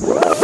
Whoa.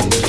City.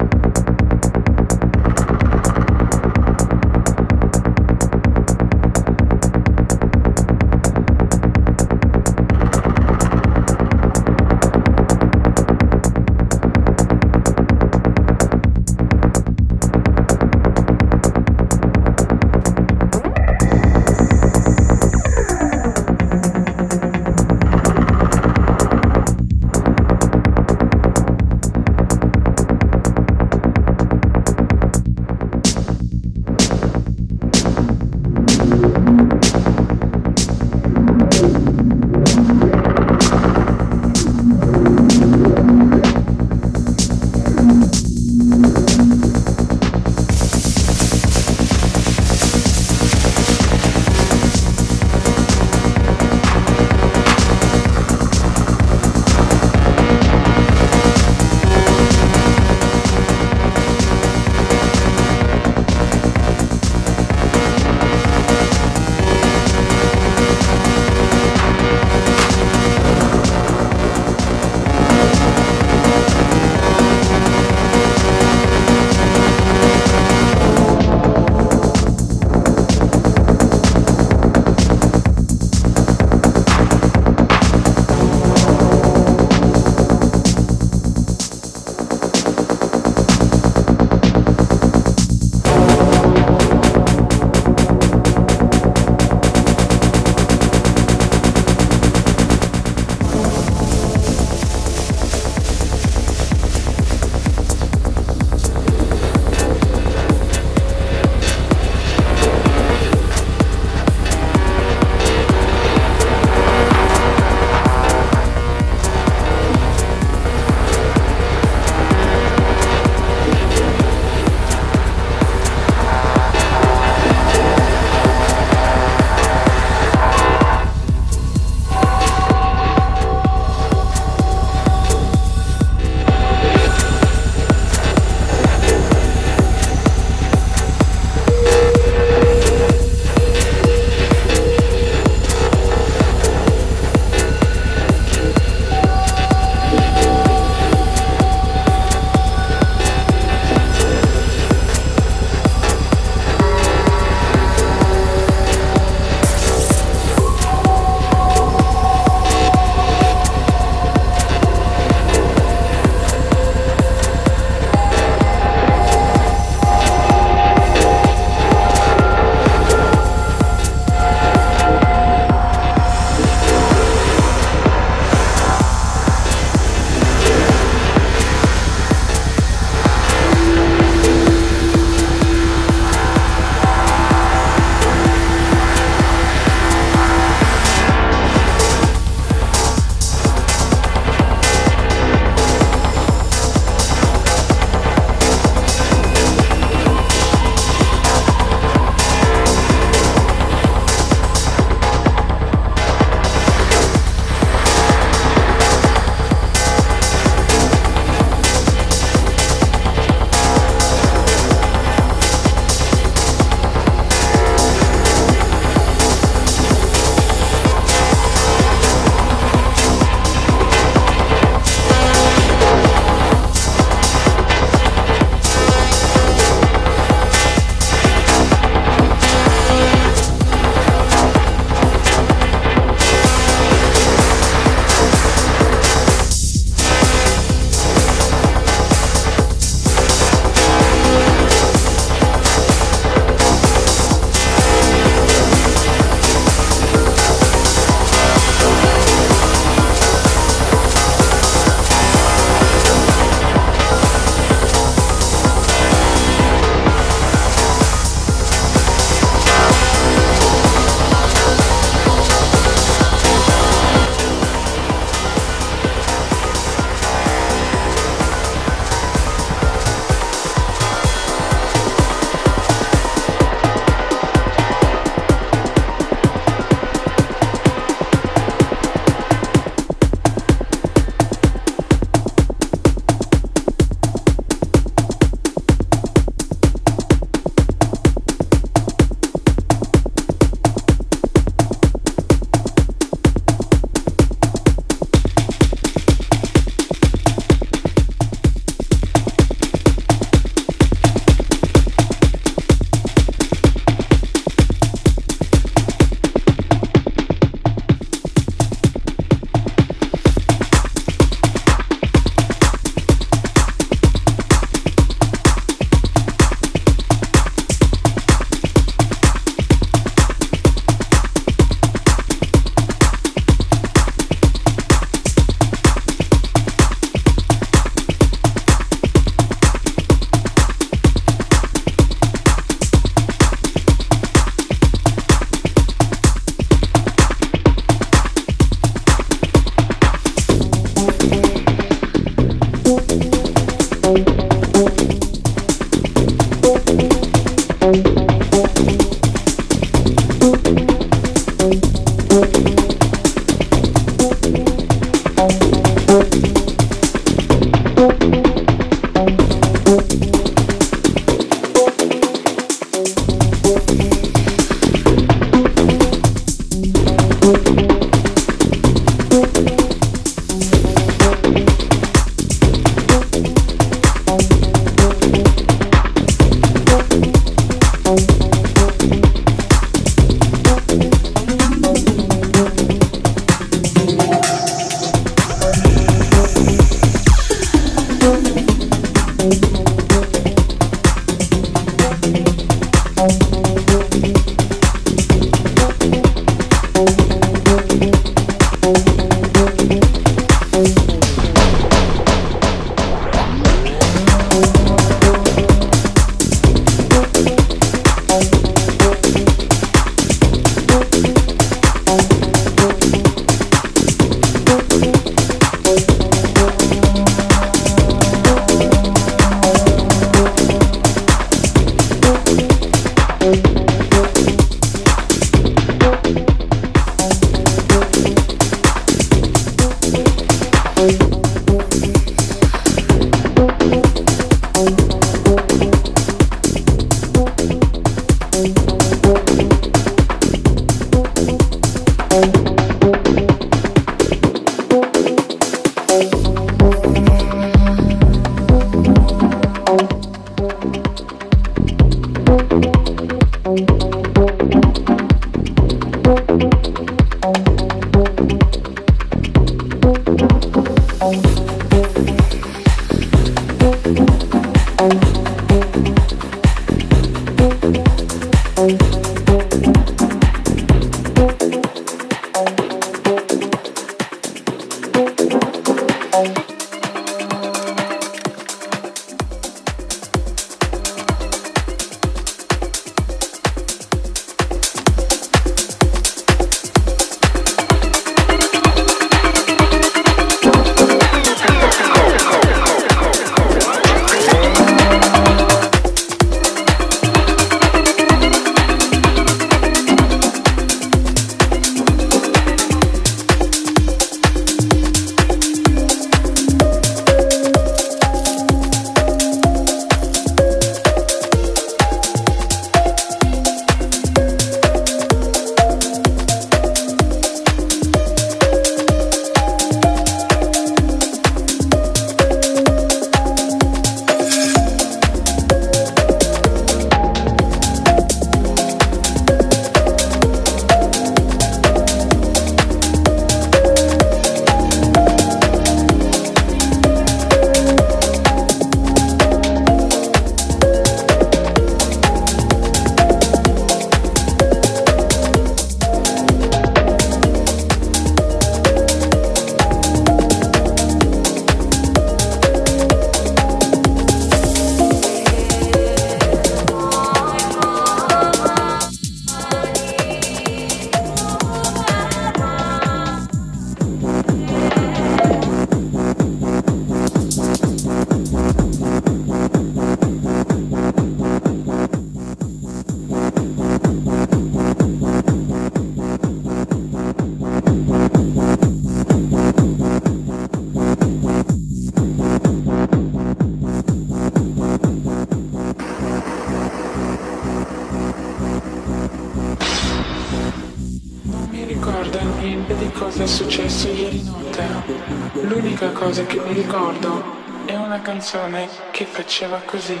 canzone che faceva così.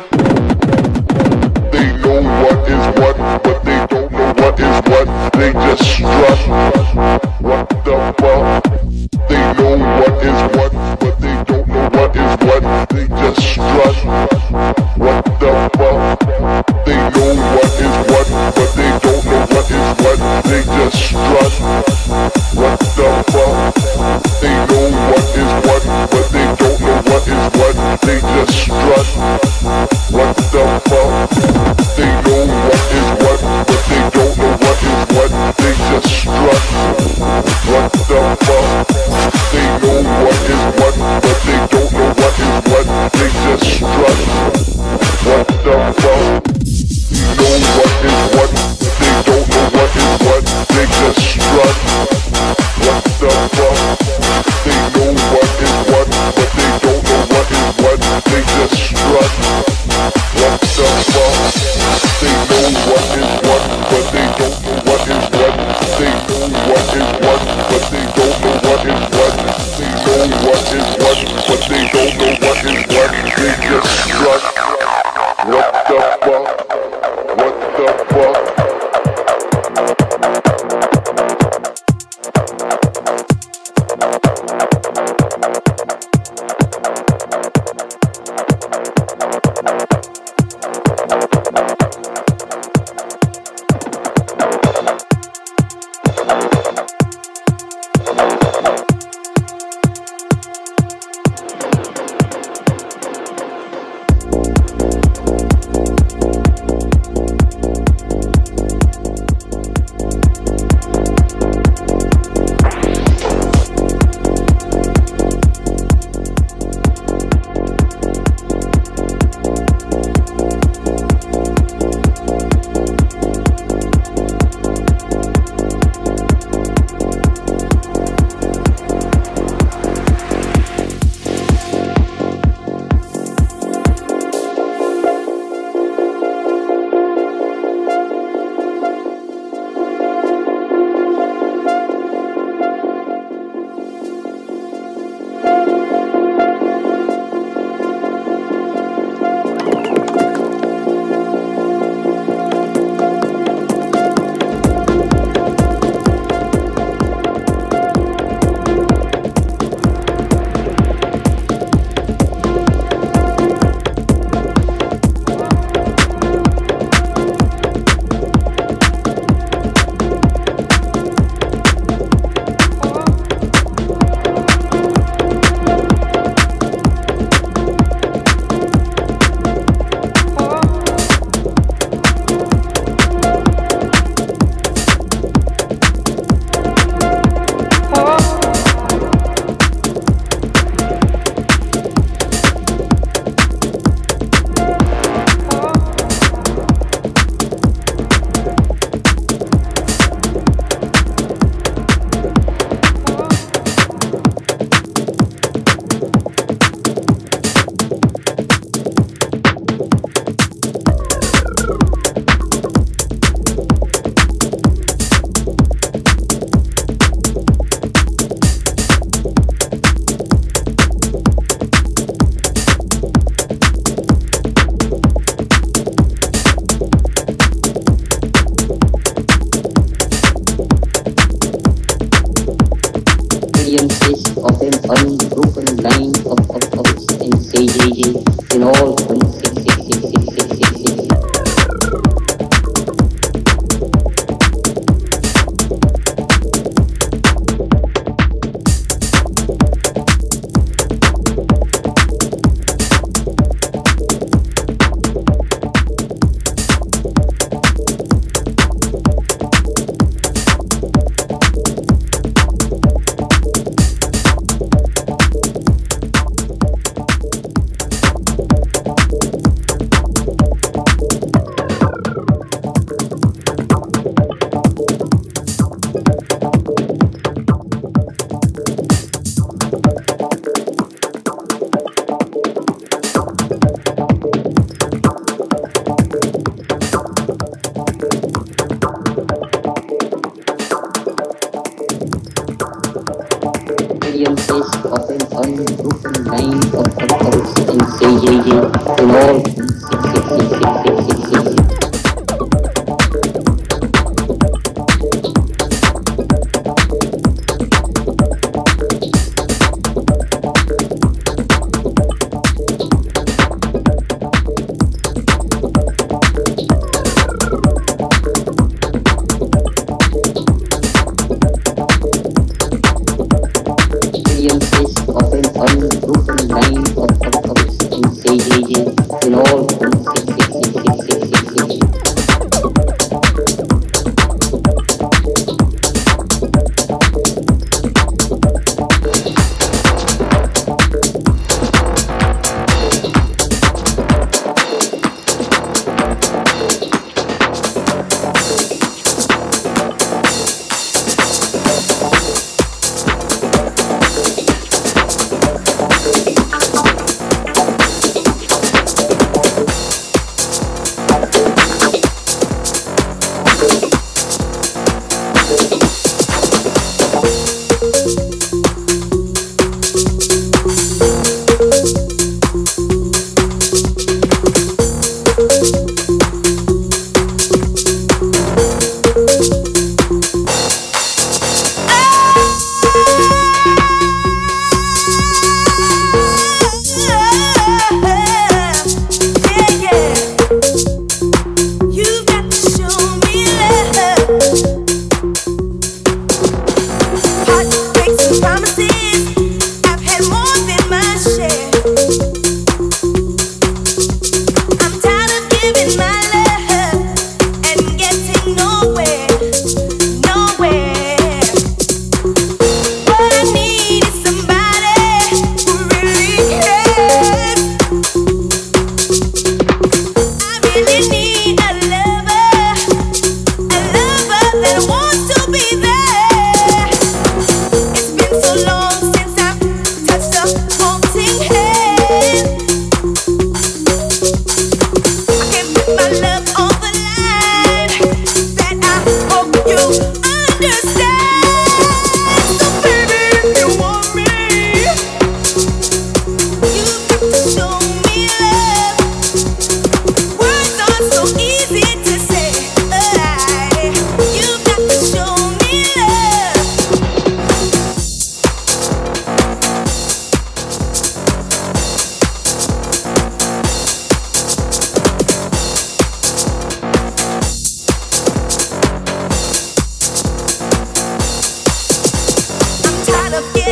They know what is what, but they don't know what is what. They just strut.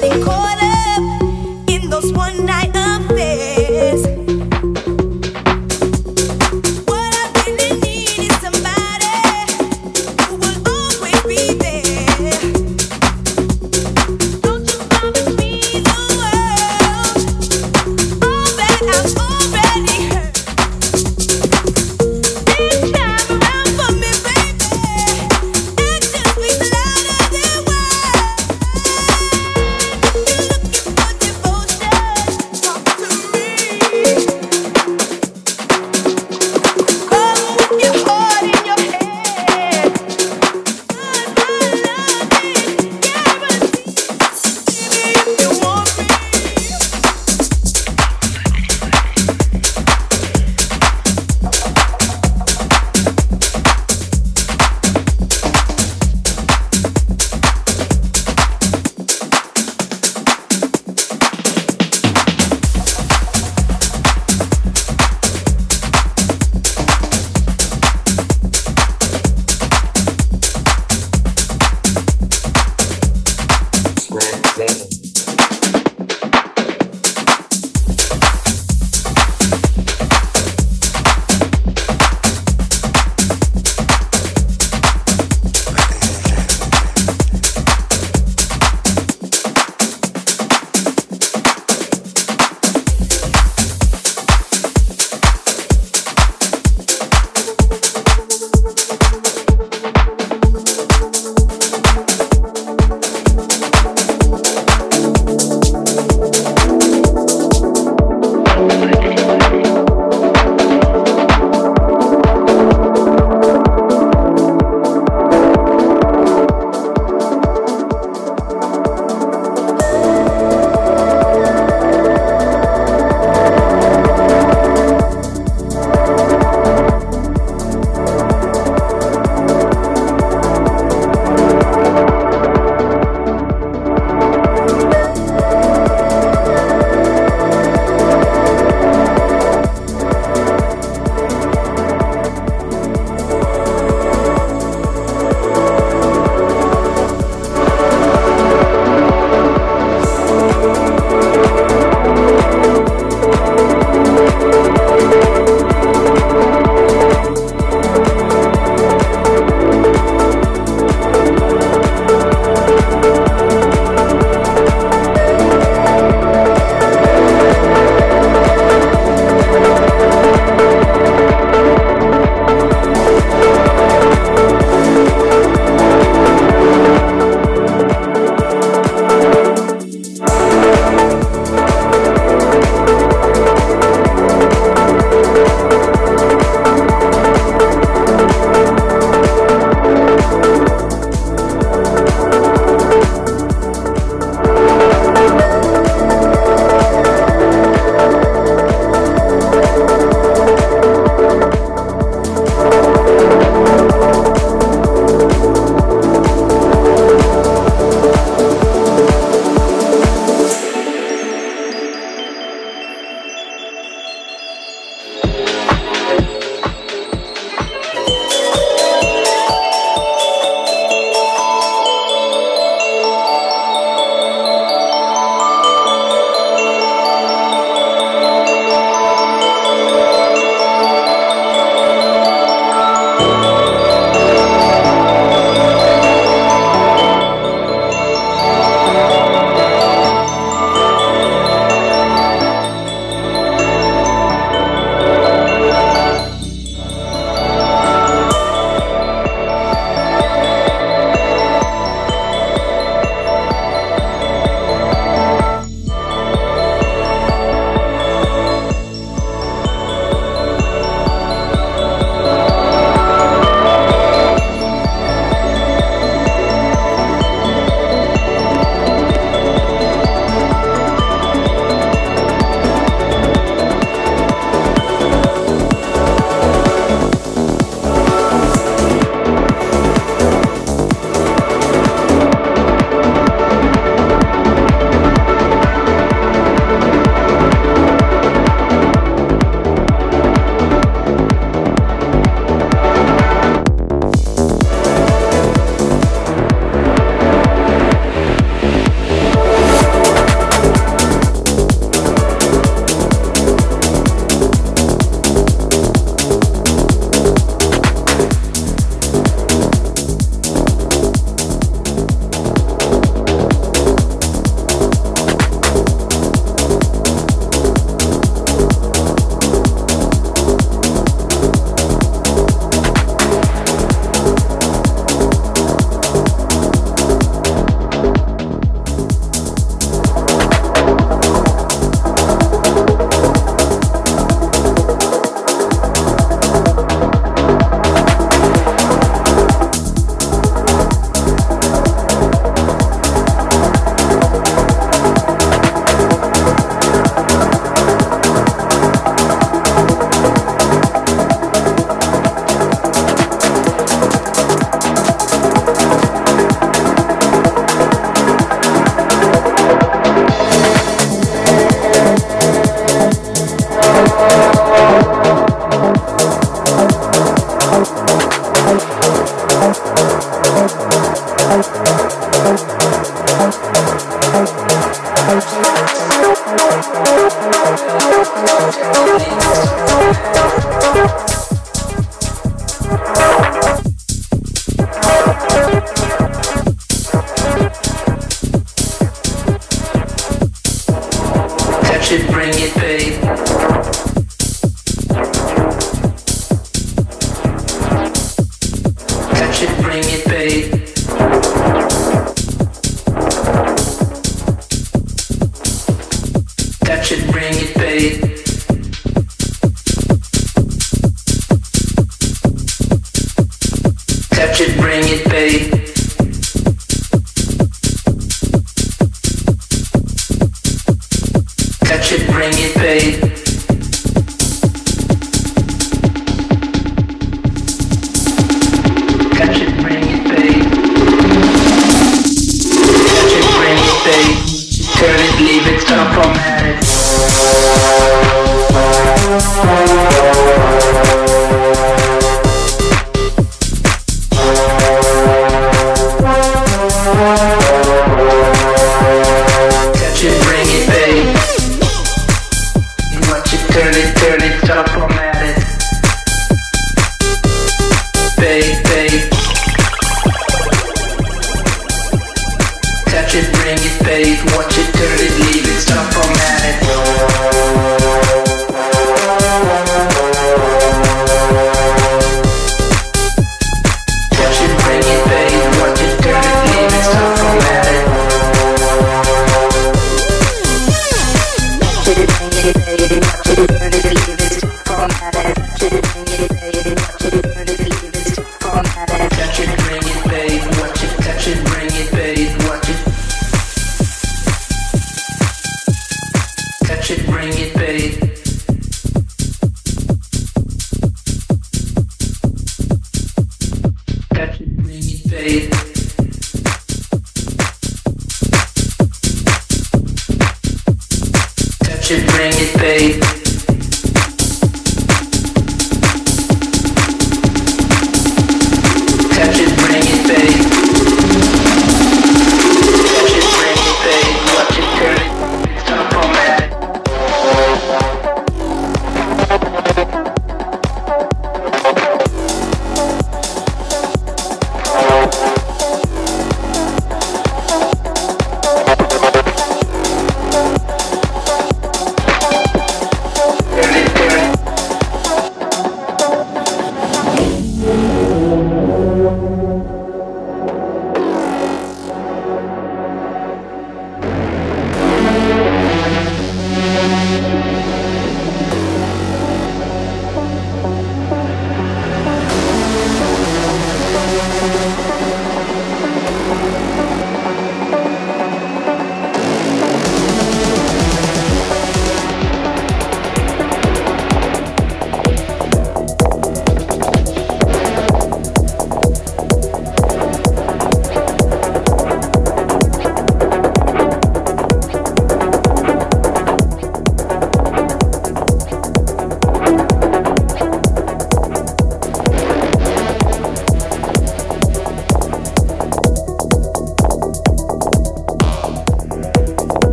melancholy.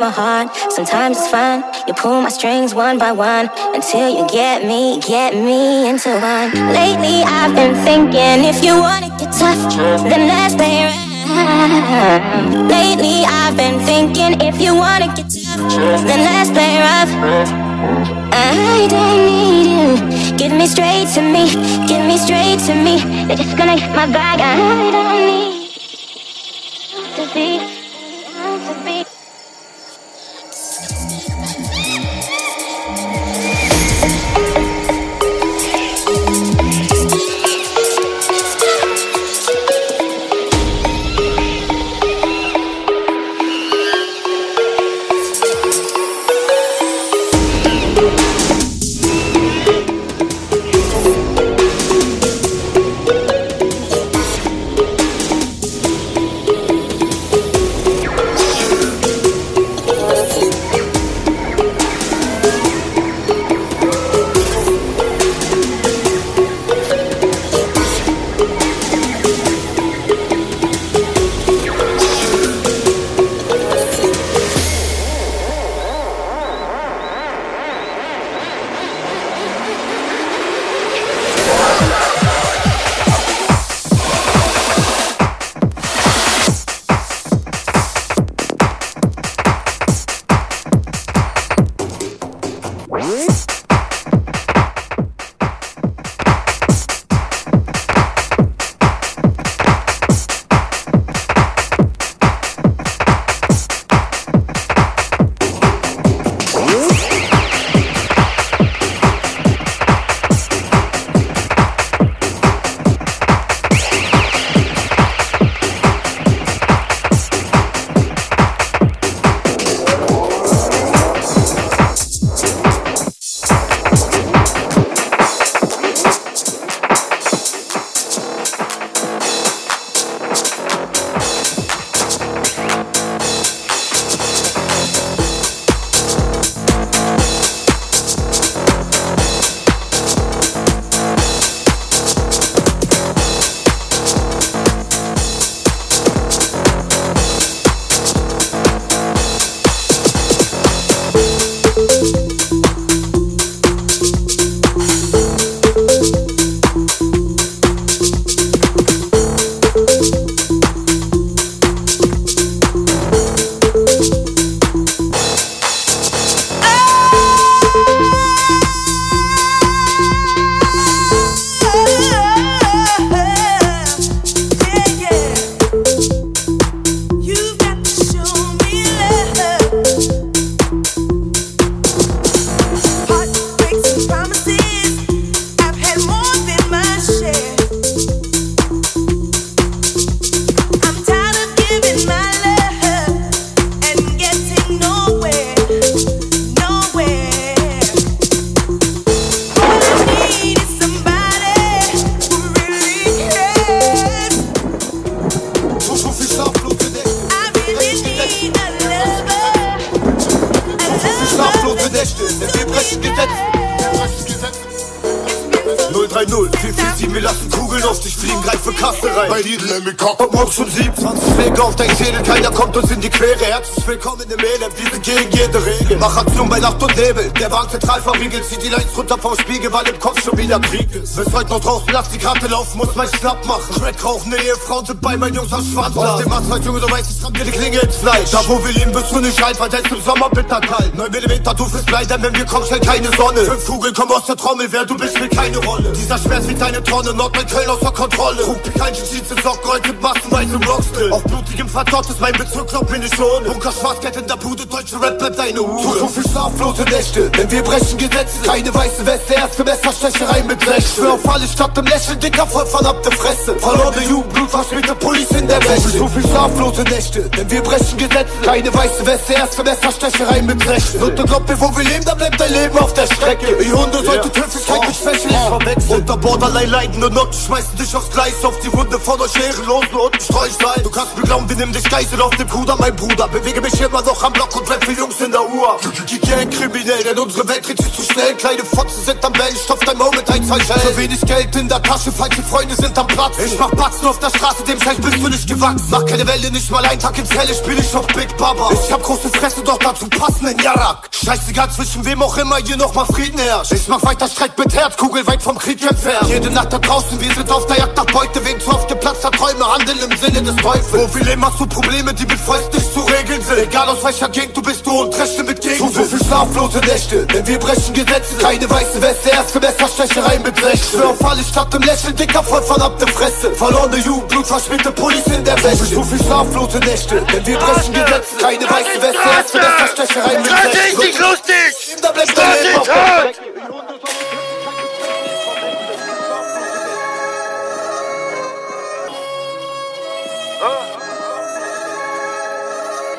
Of heart. Sometimes it's fun. You pull my strings one by one until you get me, get me into one. Lately I've been thinking if you wanna get tough, then let's play around. Lately I've been thinking if you wanna get tough, then let's play rough. I don't need you. Give me straight to me, give me straight to me. They're just gonna hit my bag. I don't runter vom Spiegel, weil im Kopf schon wieder Krieg ist. Bis heute noch draußen, lass die Karte laufen, muss mein Schnapp machen. Crack rauchende Ehefrauen sind bei meinen Jungs am Schwanz. Aus dem Asphalt, Junge, du weißt, ich tramm dir die Klinge ins Fleisch. Da wo wir leben, bist du nicht alt, weil selbst im Sommer bitter kalt. 9 mm, du fürs Blei, denn wenn wir kommen, schnell keine Sonne. Fünf Kugeln kommen aus der Trommel, wer du bist, spielt keine Rolle. Dieser Schmerz wiegt eine Tonne, Nordrhein-Köln außer Kontrolle. Ruf mich ein, Jeans in Socken, heute mit massenweise Rockstill. Auf blutigem Verdott ist mein Bezirk, glaub mir nicht schon. Bunker Schwarzgeld in der Bude, deutsche Rap bleibt deine. Zu, so viel schlaflose Nächte, denn wir brechen Gesetze. Keine weiße Weste, erste Messerstecherei mit Recht. Schwör auf alle Stadt im Lächeln, dicker, voll verdammte Fresse. Verlorene Jugend, Blut, verschmierte Pullis in der Wäsche. So viel schlaflose Nächte, denn wir brechen Gesetze. Keine weiße Weste, erste Messerstecherei mit Recht. Du glaubst mir, wo wir leben, da bleibt dein Leben auf der Strecke. Ihr Hunde solltet Höflichkeit mit Schwäche nicht verwechseln. Unter Borderline leidende Noten schmeißen dich aufs Gleis auf die Runde von euch Ehrenlosen und Streuchlein. Du kannst mir glauben, wir nehmen dich Geisel auf den Bruder, mein Bruder. Bewege mich immer noch am Block und rap für Jungs in der Uhr. Die Gang kriminell, denn unsere Welt dreht sich zu schnell. Kleine Fotzen sind am Bellen, stopft dein Moment ein, zwei Schellen. Zu wenig Geld in der Tasche, falsche Freunde sind am Platz. Ich mach Batzen auf der Straße, dem Scheiß bist du nicht gewachsen. Mach keine Welle, nicht mal ein Tag ins Helle, spiel ich auf Big Baba. Ich hab große Fresse, doch dazu passenden Jarak. Scheißegal zwischen wem auch immer hier noch mal Frieden herrscht. Ich mach weiter Streit mit Herz, Kugel weit vom Krieg entfernt. Jede Nacht da draußen, wir sind auf der Jagd nach Beute. Wegen zu oft geplatzter Träume, handeln im Sinne des Teufels. Wo viel immer hast du Probleme, die mit Fäusten nicht zu regeln sind. Egal aus welcher Gegend du bist, du und Rechte mit Gegend. Zu so viel schlaflose Nächte, denn wir brechen Gesetze. Keine weiße Weste, erste Messerstecherei mit Blech. Schwör auf alles statt im Lächeln, dicker voll verdammte Fresse. Verlorene Jugend, Blut, verschmierte Police in der Wäsche. Zu viel schlaflose Nächte, denn wir brechen Gesetze. Keine weiße Weste, erste Messerstecherei mit Blech. Das ist nicht lustig! Da bleibt Das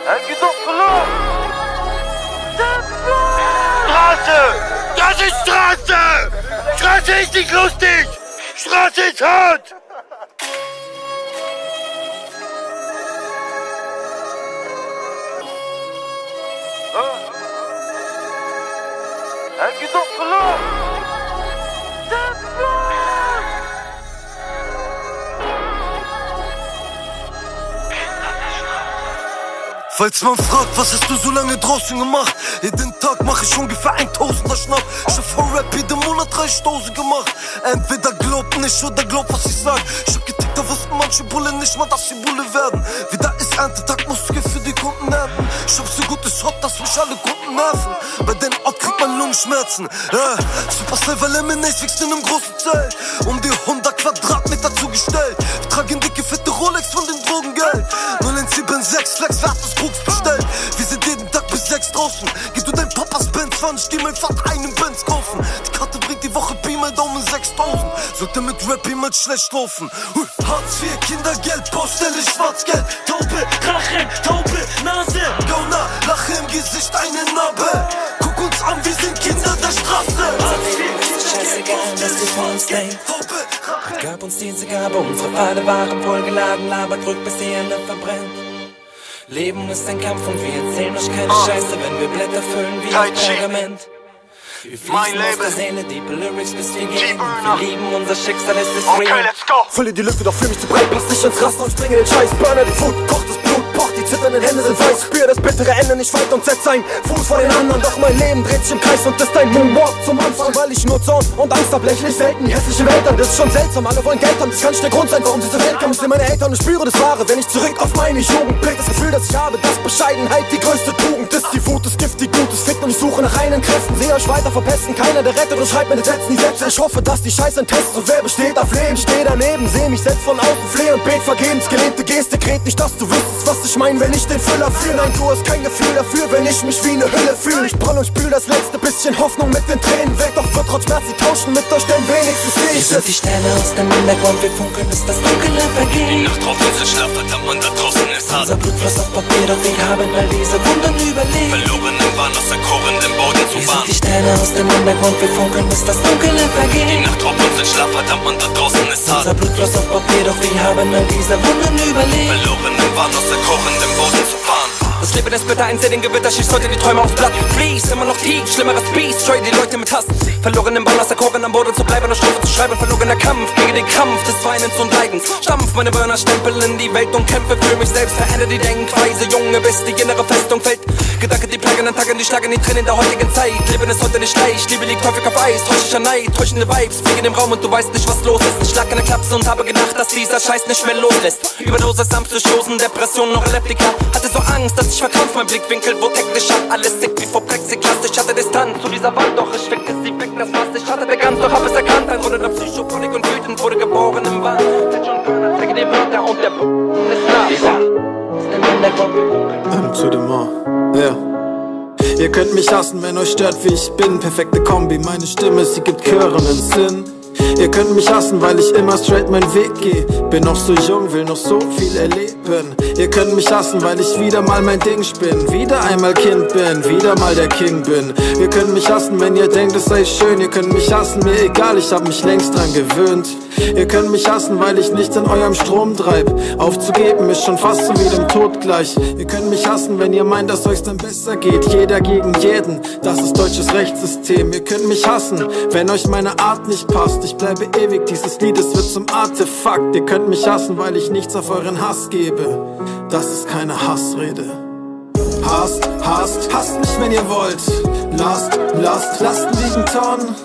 dein ist Leben auf hart! Straße! Das ist Straße! Straße ist nicht lustig! Straße ist hart! Falls man fragt, was hast du so lange draußen gemacht? Jeden Tag mach ich ungefähr 1000er Schnapp. Ich hab vor Rap jeden Monat 30.000 gemacht. Entweder glaubt nicht oder glaubt, was ich sag. Ich hab getickt, da wussten manche Bullen nicht mal, dass sie Bulle werden. Wieder ist Erntetag, muss Gift für die Kunden ernten. Ich hab so gutes Hot, dass mich alle Kunden nerven. Bei den Ort kriegt man Lungenschmerzen. Ja, Supercell, weil Lemonade wächst in einem großen Zelt. Um die 100 Quadratmeter zugestellt. Wir tragen dicke, fette Rolex von dem Drogengeld. 0176 Flex, hat das Koks bestellt? Wir sind jeden Tag bis 6 draußen. Geh du dein Papas Benz fahren, ich geh mein Vater einen Benz kaufen. Die Karte bringt die Woche Pi mal Daumen 6000. Sollte mit Rap jemand schlecht laufen. Hartz IV, Kindergeld, Baustelle, Schwarzgeld. Taube, Rache, Taube, Nase. Gauner, Lache im Gesicht, eine Narbe. Guck uns an, wir sind Kinder der Straße. Hartz IV, Scheißegal, was die vor uns denkt. Gab uns diese Gabe, unsere Pfade waren vollgeladen, aber drückt bis die Ende verbrennt. Leben ist ein Kampf und wir erzählen euch keine Scheiße, wenn wir Blätter füllen wie Chi. Pergament. Wir Mein fließen aus Leben. der Seele, diepe Lyrics bis wir gehen. G-Burner. Wir lieben unser Schicksal, es ist Okay, real. let's go! Fülle die Lücke, doch fühl mich zu breit, pass nicht ins Raster und springe den Scheiß. Burner die Food, kocht das Blut, pocht, die zitternden Hände sind weiß. Spür das bittere Ende nicht weit und setz ein Fuß vor den anderen. Doch mein Leben dreht sich im Kreis und ist ein Moonwalk zum Anfang. Weil ich nur Zorn und Angst hab, lächle ich selten die hässliche Welt an. Das ist schon seltsam, alle wollen Geld haben, das kann nicht der Grund sein, warum sie zur Welt kommen. Ich sehe meine Eltern und spüre das Wahre, wenn ich zurück auf meine Jugend blick. Das Gefühl, das ich habe, dass Bescheidenheit die größte Tugend ist. Die Wut ist Gift, die Gut ist Fick und ich suche nach reinen Kräften. Sehe euch weiter verpesten, keiner der rettet und schreibt meine Sätze nie Sätze. Ich hoffe, dass die Scheiße ein Test ist. wer besteht auf Leben, steh daneben, seh mich selbst von außen, fleh und bet vergebens. Gelebte Geste, kret nicht, dass du wüsstest, was ich mein, wenn ich den Füller fühle. Nein, du hast kein Gefühl dafür, wenn ich mich wie eine Hülle fühle. Ich brall und spül das letzte bisschen Hoffnung mit den Tränen weg. Doch wird trotz Schmerz sie tauschen mit euch, denn wenigstens seh ich sind es. die Sterne aus dem Untergrund, wir funkeln, bis das Dunkle vergeht. Nacht drauf ist schlaff, verdammt, man da draußen ist hart. Unser Blut floss auf Papier, doch wir haben all diese Wunden überlebt. Verloren im Wahn, aus der Korren im Boden zu Wir sind fahren. die Sterne aus dem Untergrund, wir funkeln, bis das Dunkle Die vergeht. Nacht drauf ist es schlaff, verdammt, man da draußen ist hart. Unser Blut floss auf Papier, doch wir haben all diese Wunden überlebt. Verloren im Wahn, aus der im Boden zu fahren. Das Leben ist bitter, ein den Gewitter schießt heute die Träume aufs Blatt. Fließt immer noch tief, schlimmeres Biest, scheue die Leute mit Hass. Verloren im aus der Korren am Boden zu bleiben, eine Strophe zu schreiben, verlorener Kampf gegen den Krampf des Weinens und Leidens. Stampf meine Burner, Stempel in die Welt und kämpfe für mich selbst, verändere die Denkweise, Junge, bis die innere Festung fällt. Gedanken, die plagen an Tagen, die schlagen die Tränen der heutigen Zeit. Leben ist heute nicht leicht, Liebe liegt häufig auf Eis, täuscher Neid, täuschende Vibes, fliegen im Raum und du weißt nicht, was los ist. Ich schlag eine Klapse und habe gedacht, dass dieser Scheiß nicht mehr loslässt. Überdosis an Psychosen, Depressionen, noch Epileptika. Hatte so Angst, dass ich verkrampf, mein Blickwinkel wurde hektischer. Alles sick wie vor Plexiglas, ich hatte Distanz zu dieser Wand, doch ich weckte sie weg, das Maß. Ich hatte begann, doch hab es erkannt. Ein Grunde der Psychopolik und wütend wurde geboren im Wahn. Der John Burner zeige die Wörter und der ist nah. Dieser ist der Hintergrund, wir funkeln. M to the more, ja. Ihr könnt mich hassen, wenn euch stört, wie ich bin. Perfekte Kombi, meine Stimme, sie gibt klirrenden Sinn. Ihr könnt mich hassen, weil ich immer straight meinen Weg gehe. Bin noch so jung, will noch so viel erleben. Ihr könnt mich hassen, weil ich wieder mal mein Ding spinn. Wieder einmal Kind bin, wieder mal der King bin. Ihr könnt mich hassen, wenn ihr denkt, es sei schön. Ihr könnt mich hassen, mir egal, ich hab mich längst dran gewöhnt. Ihr könnt mich hassen, weil ich nicht in eurem Strom treib. Aufzugeben ist schon fast so wie dem Tod gleich. Ihr könnt mich hassen, wenn ihr meint, dass euch's dann besser geht. Jeder gegen jeden, das ist deutsches Rechtssystem. Ihr könnt mich hassen, wenn euch meine Art nicht passt. Ich bleibe ewig, dieses Lied, es wird zum Artefakt. Ihr könnt mich hassen, weil ich nichts auf euren Hass gebe. Das ist keine Hassrede. Hasst, hasst, hasst mich, wenn ihr wollt. Lasst, lasst, Lasten liegen Tonnen.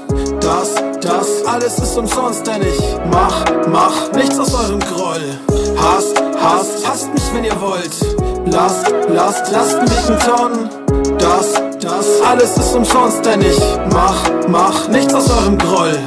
Das, das, alles ist umsonst, denn ich mach, mach nichts aus eurem Groll. Hasst, hasst, hasst mich, wenn ihr wollt. Lasst, lasst, Lasten liegen Tonnen. Das, das, alles ist umsonst, denn ich mach, mach nichts aus eurem Groll.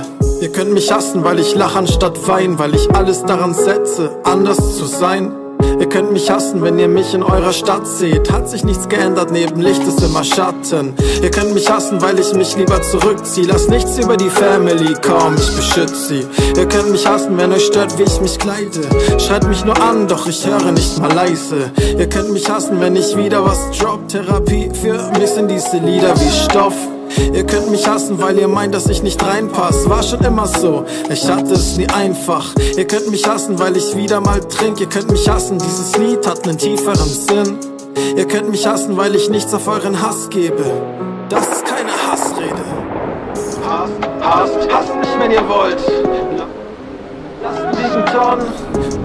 Ihr könnt mich hassen, weil ich lach anstatt wein, weil ich alles daran setze, anders zu sein. Ihr könnt mich hassen, wenn ihr mich in eurer Stadt seht. Hat sich nichts geändert, neben Licht ist immer Schatten. Ihr könnt mich hassen, weil ich mich lieber zurückziehe. Lass nichts über die Family kommen, ich beschütze sie. Ihr könnt mich hassen, wenn euch stört, wie ich mich kleide. Schreit mich nur an, doch ich höre nicht mal leise. Ihr könnt mich hassen, wenn ich wieder was drop. Therapie für mich sind diese Lieder wie Stoff. Ihr könnt mich hassen, weil ihr meint, dass ich nicht reinpass. War schon immer so, ich hatte es nie einfach. Ihr könnt mich hassen, weil ich wieder mal trink. Ihr könnt mich hassen, dieses Lied hat einen tieferen Sinn. Ihr könnt mich hassen, weil ich nichts auf euren Hass gebe. Das ist keine Hassrede. Hasst, hasst, hasst mich, wenn ihr wollt. Lasst liegen Tonnen.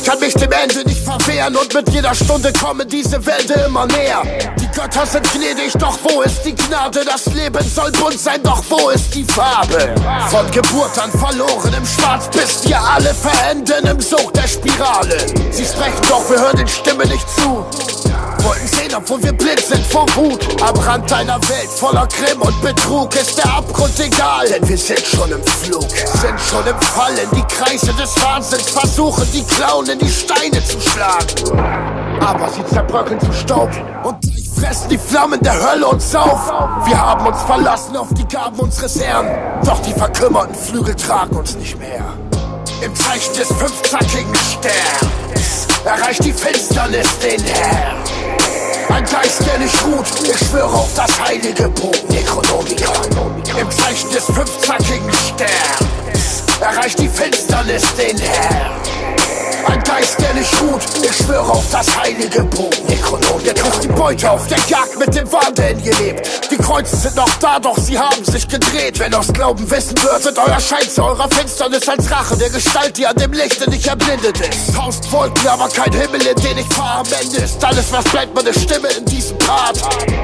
Ich kann mich dem Ende nicht verwehren und mit jeder Stunde kommen diese Wälde immer näher. Die Götter sind gnädig, doch wo ist die Gnade? Das Leben soll bunt sein, doch wo ist die Farbe? Von Geburt an verloren im Schwarz, bis wir alle verenden im Sog der Spirale. Sie sprechen doch, wir hören den Stimmen nicht zu. Wollten sehen, obwohl wir blind sind vor Wut. Am Rand einer Welt voller Grimm und Betrug ist der Abgrund egal, denn wir sind schon im Flug. Sind schon im Fallen, die Kreise des Wahnsinns versuchen, die Clown in die Steine zu schlagen. Aber sie zerbröckeln zu Staub und fressen die Flammen der Hölle uns auf. Wir haben uns verlassen auf die Gaben unseres Herrn, doch die verkümmerten Flügel tragen uns nicht mehr. Im Zeichen des fünfzackigen Sterns erreicht die Finsternis den Herrn. Ein Geist, der nicht ruht, ich schwöre auf das heilige Buch Necronomicon. Im Zeichen des fünfzackigen Sterns erreicht die Finsternis den Herrn. Ein Geist, der nicht ruht, ich schwöre auf das heilige Buch Necronomicon. Ihr trifft die Beute auf der Jagd mit dem Wahn, der in ihr lebt. Die Kreuze sind noch da, doch sie haben sich gedreht. Wenn aus Glauben wissen wird, wird euer Schein zu eurer Finsternis als Rache der Gestalt, die an dem Lichte nicht erblindet ist. Tausend Wolken, aber kein Himmel, in den ich fahre am Ende ist alles, was bleibt, meine Stimme in diesem Part.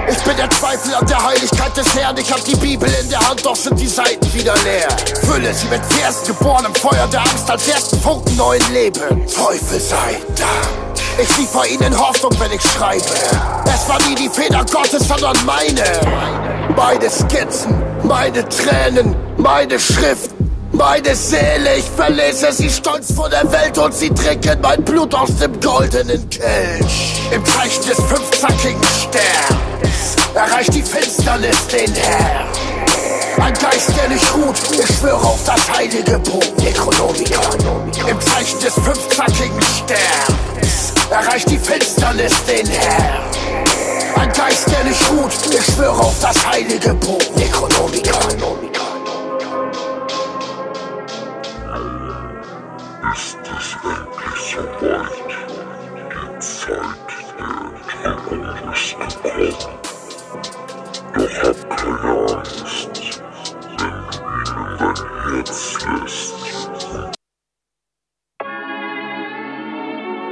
Ich bin der Zweifel an der Heiligkeit des Herrn, ich hab die Bibel in der Hand, doch sind die Seiten wieder leer. Fülle sie mit Versen, geboren im Feuer der Angst als ersten Funken neuen Leben. Teufel sei Dank. Ich liefer ihnen Hoffnung, wenn ich schreibe. Es war nie die Feder Gottes, sondern meine. Meine Skizzen, meine Tränen, meine Schrift, meine Seele. Ich verlese sie stolz vor der Welt und sie trinken mein Blut aus dem goldenen Kelch. Im Zeichen des fünfzackigen Sterns erreicht die Finsternis den Herrn. Ein Geist, der nicht ruht, ich schwöre auf das heilige Buch Necronomicon. Im Zeichen des fünfzackigen Sterns erreicht die Finsternis den Herrn. Ein Geist, der nicht ruht, ich schwöre auf das heilige Buch Necronomicon. Ist es endlich soweit? Die Zeit der Entrückung ist gekommen. Doch hab keine Angst, wenn du ihnen dein Herz lässt.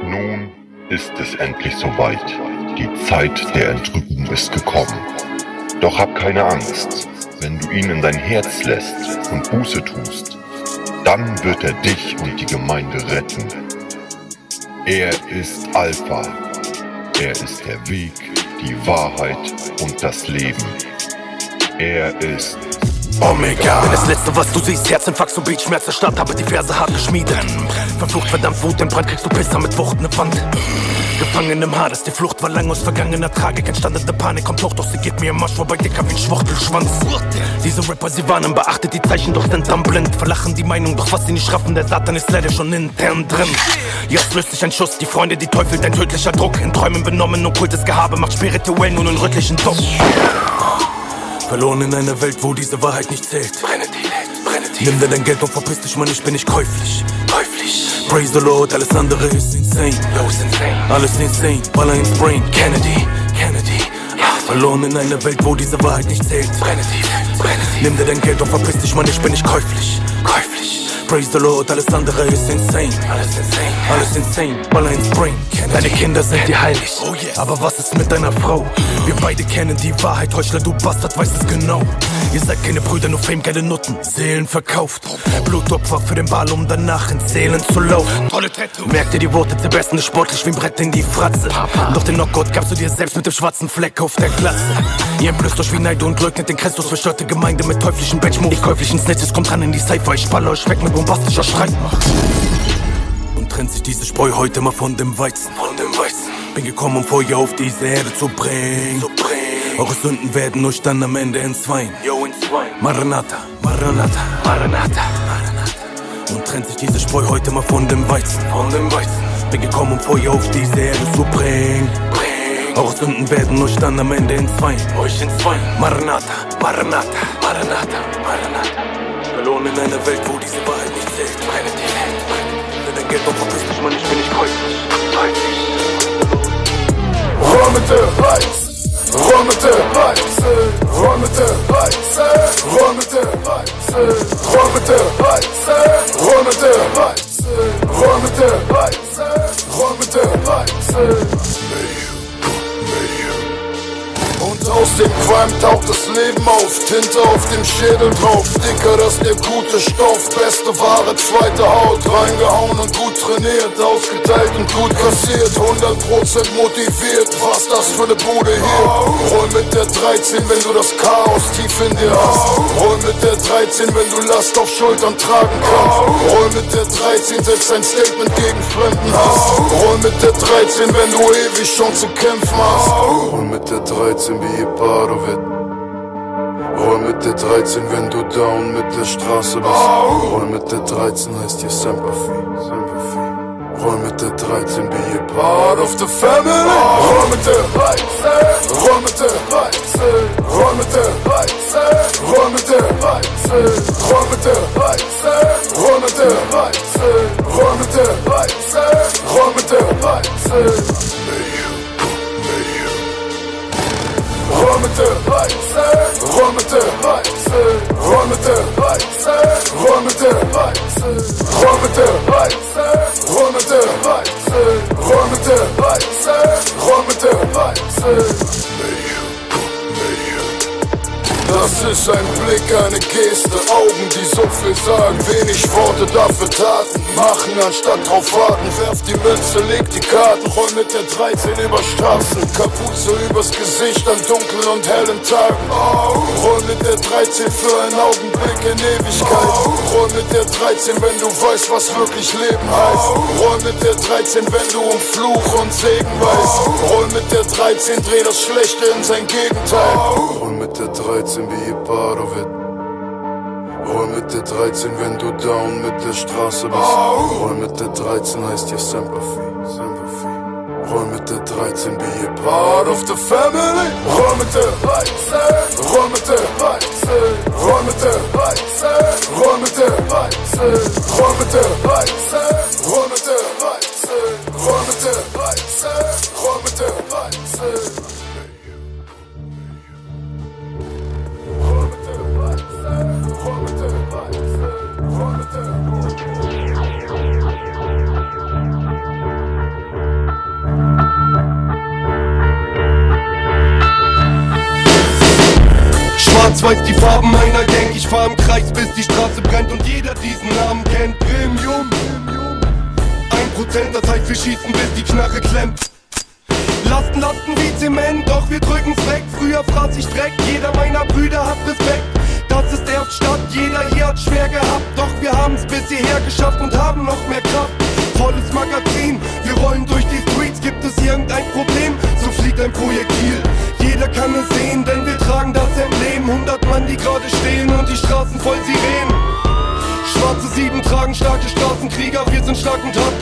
Nun ist es endlich soweit. Die Zeit der Entrückung ist gekommen. Doch hab keine Angst, wenn du ihn in dein Herz lässt und Buße tust, dann wird er dich und die Gemeinde retten. Er ist Alpha. Er ist der Weg, die Wahrheit und das Leben. Er ist Omega. Bin das letzte, was du siehst, Herzinfarkt und Beatschmerz der Stadt, habe die Verse hart geschmiedet. Verflucht, verdammt, Wut im Brand, kriegst du Pisser mit Wucht, ne Wand. Gefangen im Hades, die Flucht war lang aus vergangener Tragik. Entstandene Panik kommt hoch, doch sie geht mir im Marsch vorbei, dicker wie ein Schwuchtelschwanz. Diese Rapper, sie warnen, beachtet die Zeichen, doch sind dann blind. Verlachen die Meinung, doch was sie nicht schaffen, der Satan ist leider schon intern drin. Jetzt löst sich ein Schuss, die Freunde, die Teufel, dein tödlicher Druck. In Träumen benommen, okkultes Gehabe macht spirituell nun einen rötlichen Druck. Verloren in einer Welt, wo diese Wahrheit nicht zählt. Brenne die, brenne die. Nimm dir dein Geld und verpiss dich, Mann, ich bin nicht käuflich. Käuflich. Praise the Lord, alles andere ist insane. Yo, ist insane. Alles insane, Baller ins Brain. Kennedy, Kennedy. Verloren in einer Welt, wo diese Wahrheit nicht zählt. Brenne die, brenne die. Nimm dir dein Geld und verpiss dich, Mann, ich bin nicht käuflich. Käuflich. Praise the Lord, alles andere ist insane. Alles insane. Alles insane, Baller ins Brain. Deine Kinder sind dir heilig. Oh. Aber was ist mit deiner Frau? Wir beide kennen die Wahrheit, Heuchler, du Bastard, weißt es genau. Ihr seid keine Brüder, nur Fame, geile Nutten, Seelen verkauft. Blutopfer für den Ball, um danach in Seelen zu laufen. Tolle. Merkt ihr die Worte, zerbersten ist sportlich wie ein Brett in die Fratze. Doch den Knockout gabst du dir selbst mit dem schwarzen Fleck auf der Glatze. Ihr entblößt euch wie Neid und leugnet den Christus, verstörte Gemeinde mit teuflischen Benchmoves. Ich käuflichen Snitches, kommt ran in die Cypher, ich baller euch weg mit bombastischer Streitmacht. Und trennt sich diese Spreu heute mal von dem Weizen. Von dem Weizen. Bin gekommen, um Feuer auf diese Erde zu bringen. Zu bringen. Eure Sünden werden euch dann am Ende entzweien. Yo, entzweien. Maranatha, Maranatha, Maranatha, Maranatha. Und trennt sich diese Spreu heute mal von dem Weizen. Von dem Weizen. Bin gekommen, um Feuer auf diese Erde zu bringen. bringen. Eure Sünden werden euch dann am Ende entzweien. Euch entzweien. Maranatha, Maranatha, Maranatha, Maranatha. Verloren in einer Welt, wo diese Wahrheit nicht zählt. Die Welt. Nimm dein Geld und verpiss dich, Mann, ich bin nicht käuflich. Roll mit der Weizen, roll mit der Weizen, roll mit der Weizen, roll mit der Weizen, roll mit der Weizen, roll mit der Weizen, roll mit der Weizen, roll mit der Weizen. Aus dem Qualm taucht das Leben auf, Tinte auf dem Schädel drauf, dicker, das der gute Stoff, beste Ware, zweite Haut, reingehauen und gut trainiert, ausgeteilt und gut kassiert, 100% motiviert, was das für ne Bude hier? Roll mit der 13, wenn du das Chaos tief in dir hast, roll mit der 13, wenn du Last auf Schultern tragen kannst, roll mit der 13, setz ein Statement gegen fremden Hass, roll mit der 13, wenn du ewig schon zu kämpfen hast, roll mit der 13 wie Ibadovic. Roll mit der 13, wenn du down mit der Straße bist. Roll mit der 13 heißt hier. Sympathy. Roll mit der 13, be a part of the family. Roll mit der 13, roll mit der 13, roll mit der 13, roll mit der 13, roll mit der 13, roll mit der 13, roll mit der 13, roll mit der 13. Roll mit der Weizen, roll mit der Weizen, roll Das ist ein Blick, eine Geste, Augen, die so viel sagen. Wenig Worte, dafür Taten machen, anstatt drauf warten. Werf die Münze, leg die Karten, roll mit der 13 über Straßen. Kapuze übers Gesicht an dunklen und hellen Tagen. Roll mit der 13 für einen Augenblick in Ewigkeit. Roll mit der 13, wenn du weißt, was wirklich Leben heißt. Roll mit der 13, wenn du um Fluch und Segen weißt. Roll mit der 13, dreh das Schlechte in sein Gegenteil. Roll mit der 13 wie Ibadovic. Roll mit der 13, wenn du down mit der Straße bist. Roll mit der 13 heißt hier Sympathy. Sympathy. Roll mit der 13, be a part of the family. Roll mit der 13, roll mit der 13, roll mit der 13, roll mit der 13, roll mit der 13, roll mit der 13, roll mit der 13, roll mit der 13. Schwarz-Weiß die Farben meiner Gang Ich fahr im Kreis bis die Straße brennt Und jeder diesen Namen kennt. Premium Ein Prozent, das heißt wir schießen bis die Knarre klemmt. Lasten, Lasten wie Zement, doch wir drücken's weg. Früher fraß ich Dreck, jeder meiner Brüder hat Respekt. Das ist erst Stadt, jeder hier hat schwer gehabt, doch wir haben's bis hierher geschafft und haben noch mehr Kraft. Volles Magazin. Wir rollen durch die Streets, gibt es irgendein Problem? So fliegt ein Projektil. Jeder kann es sehen, denn wir tragen das Emblem. 100 Mann, die gerade stehen und die Straßen voll Sirenen. Schwarze Sieben tragen starke Straßenkrieger, wir sind stark und hart